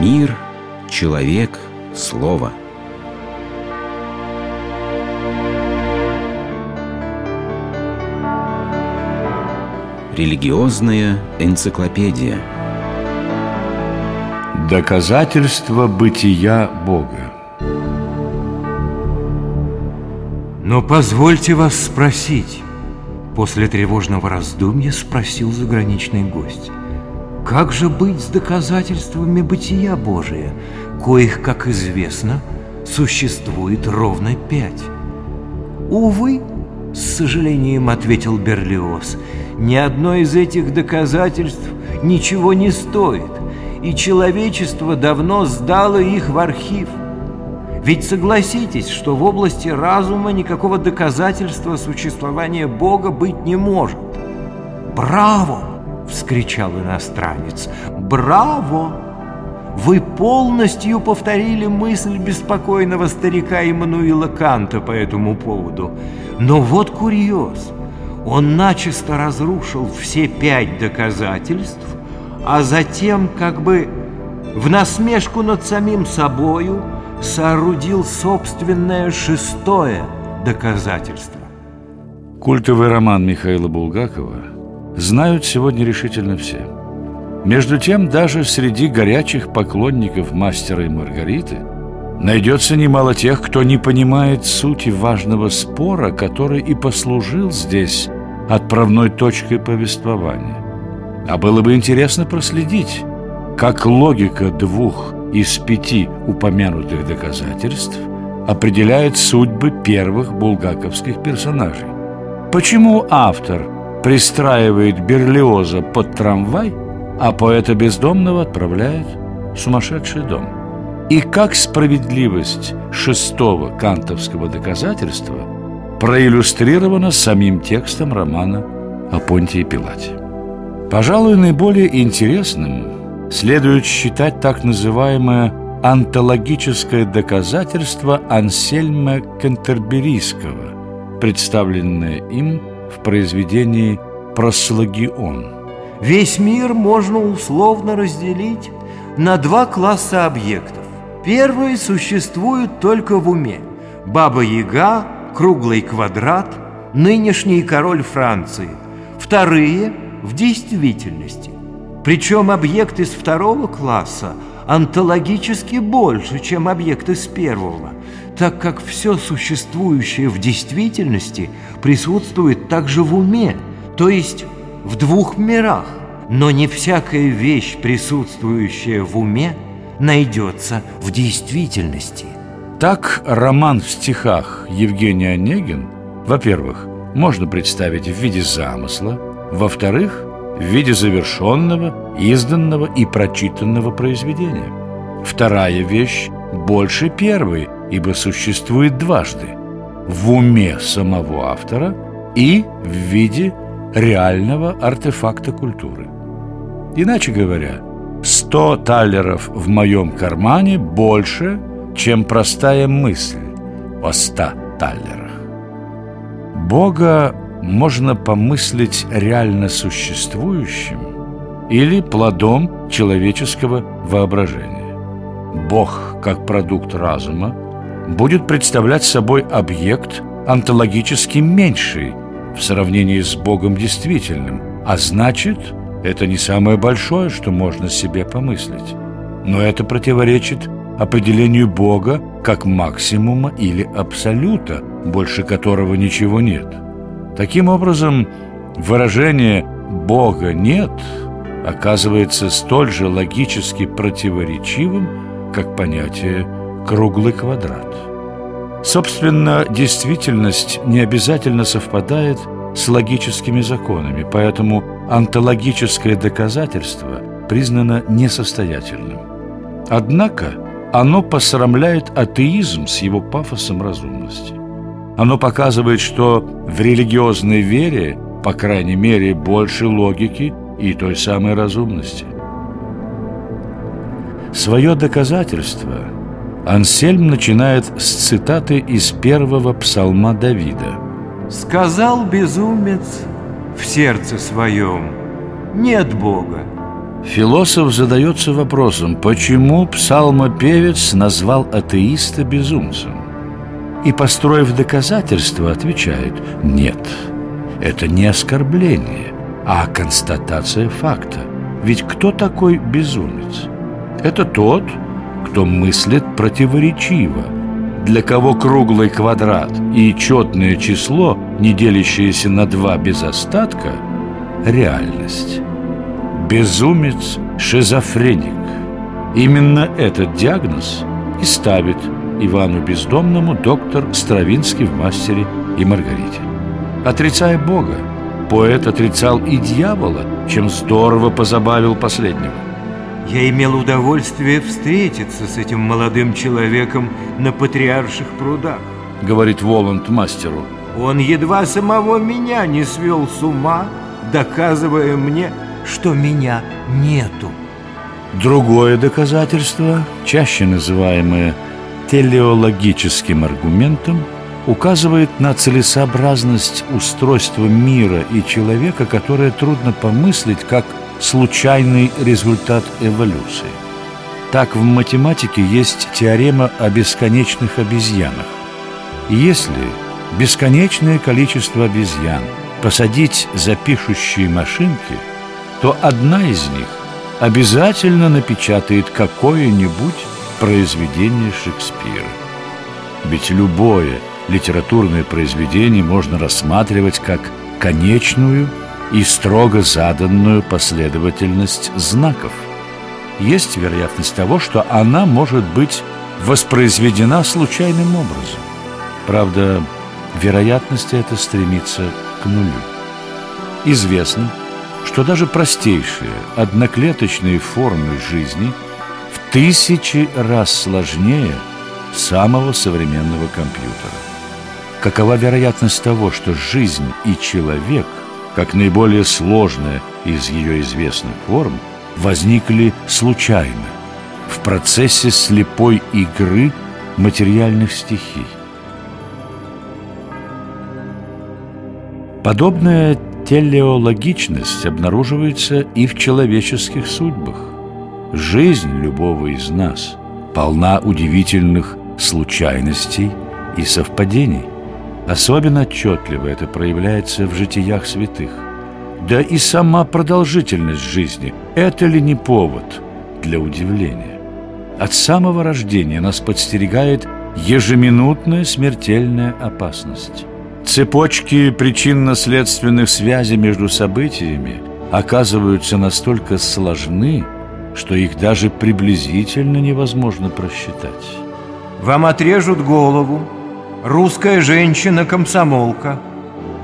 Мир, человек, слово. Религиозная энциклопедия. Доказательство бытия Бога. Но позвольте вас спросить, после тревожного раздумья спросил заграничный гость. Как же быть с доказательствами бытия Божия, коих, как известно, существует ровно пять? Увы, с сожалением ответил Берлиоз, ни одно из этих доказательств ничего не стоит, и человечество давно сдало их в архив. Ведь согласитесь, что в области разума никакого доказательства существования Бога быть не может. Браво! Вскричал иностранец. «Браво! Вы полностью повторили мысль беспокойного старика Иммануила Канта по этому поводу. Но вот курьез. Он начисто разрушил все пять доказательств, а затем как бы в насмешку над самим собою соорудил собственное шестое доказательство. Культовый роман Михаила Булгакова знают сегодня решительно все. Между тем, даже среди горячих поклонников мастера и Маргариты найдется немало тех, кто не понимает сути важного спора, который и послужил здесь отправной точкой повествования. А было бы интересно проследить, как логика двух из пяти упомянутых доказательств определяет судьбы первых булгаковских персонажей. Почему автор – пристраивает Берлиоза под трамвай, а поэта бездомного отправляет в сумасшедший дом. И как справедливость шестого кантовского доказательства проиллюстрирована самим текстом романа о Понтии Пилате. Пожалуй, наиболее интересным следует считать так называемое антологическое доказательство Ансельма Кентерберийского, представленное им в произведении «Прослогион». Весь мир можно условно разделить на два класса объектов. Первые существуют только в уме. Баба-яга, круглый квадрат, нынешний король Франции. Вторые – в действительности. Причем объект из второго класса онтологически больше, чем объект из первого, так как все существующее в действительности присутствует также в уме, то есть в двух мирах. Но не всякая вещь, присутствующая в уме, найдется в действительности. Так роман в стихах Евгений Онегин, во-первых, можно представить в виде замысла, во-вторых, в виде завершенного, изданного и прочитанного произведения. Вторая вещь больше первой, ибо существует дважды – в уме самого автора и в виде реального артефакта культуры. Иначе говоря, 100 таллеров в моем кармане больше, чем простая мысль о 100 таллерах. Бога можно помыслить реально существующим или плодом человеческого воображения. Бог, как продукт разума, будет представлять собой объект онтологически меньший в сравнении с Богом действительным, а значит, это не самое большое, что можно себе помыслить. Но это противоречит определению Бога как максимума или абсолюта, больше которого ничего нет. Таким образом, выражение «Бога нет» оказывается столь же логически противоречивым, как понятие «круглый квадрат». Собственно, действительность не обязательно совпадает с логическими законами, поэтому онтологическое доказательство признано несостоятельным. Однако оно посрамляет атеизм с его пафосом разумности. Оно показывает, что в религиозной вере, по крайней мере, больше логики и той самой разумности. Свое доказательство Ансельм начинает с цитаты из первого псалма Давида. «Сказал безумец в сердце своем, нет Бога, Философ задается вопросом, почему псалмопевец назвал атеиста безумцем? И, построив доказательства, отвечает «нет». Это не оскорбление, а констатация факта. Ведь кто такой безумец? Это тот, кто мыслит противоречиво, для кого круглый квадрат и четное число, не делящееся на два без остатка – реальность. Безумец – шизофреник. Именно этот диагноз и ставит Ивану Бездомному доктор Стравинский в «Мастере и Маргарите». Отрицая Бога, поэт отрицал и дьявола, чем здорово позабавил последнего. Я имел удовольствие встретиться с этим молодым человеком на патриарших прудах. Говорит Воланд мастеру. Он едва самого меня не свел с ума, доказывая мне, что меня нету. Другое доказательство, чаще называемое телеологическим аргументом, указывает на целесообразность устройства мира и человека, которое трудно помыслить как случайный результат эволюции. Так в математике есть теорема о бесконечных обезьянах. Если бесконечное количество обезьян посадить за пишущие машинки, то одна из них обязательно напечатает какое-нибудь произведение Шекспира. Ведь любое литературное произведение можно рассматривать как конечную и строго заданную последовательность знаков. Есть вероятность того, что она может быть воспроизведена случайным образом. Правда, вероятность эта стремится к нулю. Известно, что даже простейшие одноклеточные формы жизни тысячи раз сложнее самого современного компьютера. Какова вероятность того, что жизнь и человек – как наиболее сложная из ее известных форм, возникли случайно, в процессе слепой игры материальных стихий. Подобная телеологичность обнаруживается и в человеческих судьбах. Жизнь любого из нас полна удивительных случайностей и совпадений – Особенно отчетливо это проявляется в житиях святых. Да и сама продолжительность жизни – это ли не повод для удивления? От самого рождения нас подстерегает ежеминутная смертельная опасность. Цепочки причинно-следственных связей между событиями оказываются настолько сложны, что их даже приблизительно невозможно просчитать. Вам отрежут голову, русская женщина-комсомолка.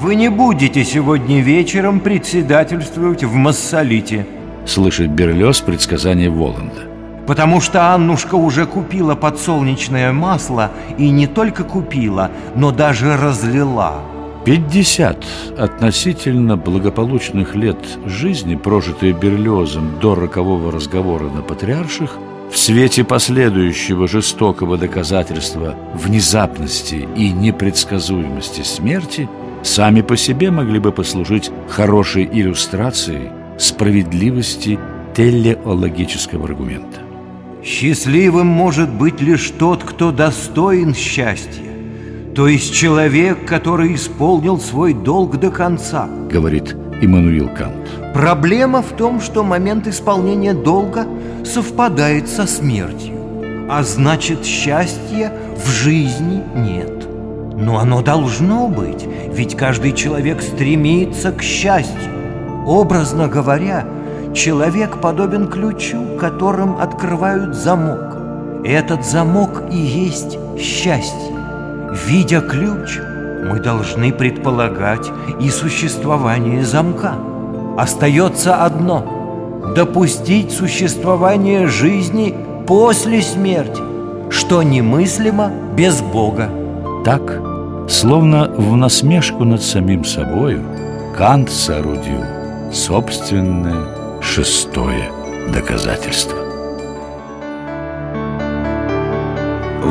Вы не будете сегодня вечером председательствовать в Массолите. Слышит Берлёс предсказание Воланда. Потому что Аннушка уже купила подсолнечное масло и не только купила, но даже разлила. 50 относительно благополучных лет жизни, прожитые Берлиозом до рокового разговора на Патриарших – в свете последующего жестокого доказательства внезапности и непредсказуемости смерти сами по себе могли бы послужить хорошей иллюстрацией справедливости телеологического аргумента. Счастливым может быть лишь тот, кто достоин счастья, то есть человек, который исполнил свой долг до конца, говорит Иммануил Кант. Проблема в том, что момент исполнения долга совпадает со смертью, а значит счастья в жизни нет. Но оно должно быть, ведь каждый человек стремится к счастью. Образно говоря, человек подобен ключу, которым открывают замок. Этот замок и есть счастье. Видя ключ, мы должны предполагать и существование замка. Остается одно – допустить существование жизни после смерти, что немыслимо без Бога. Так, словно в насмешку над самим собою, Кант соорудил собственное шестое доказательство.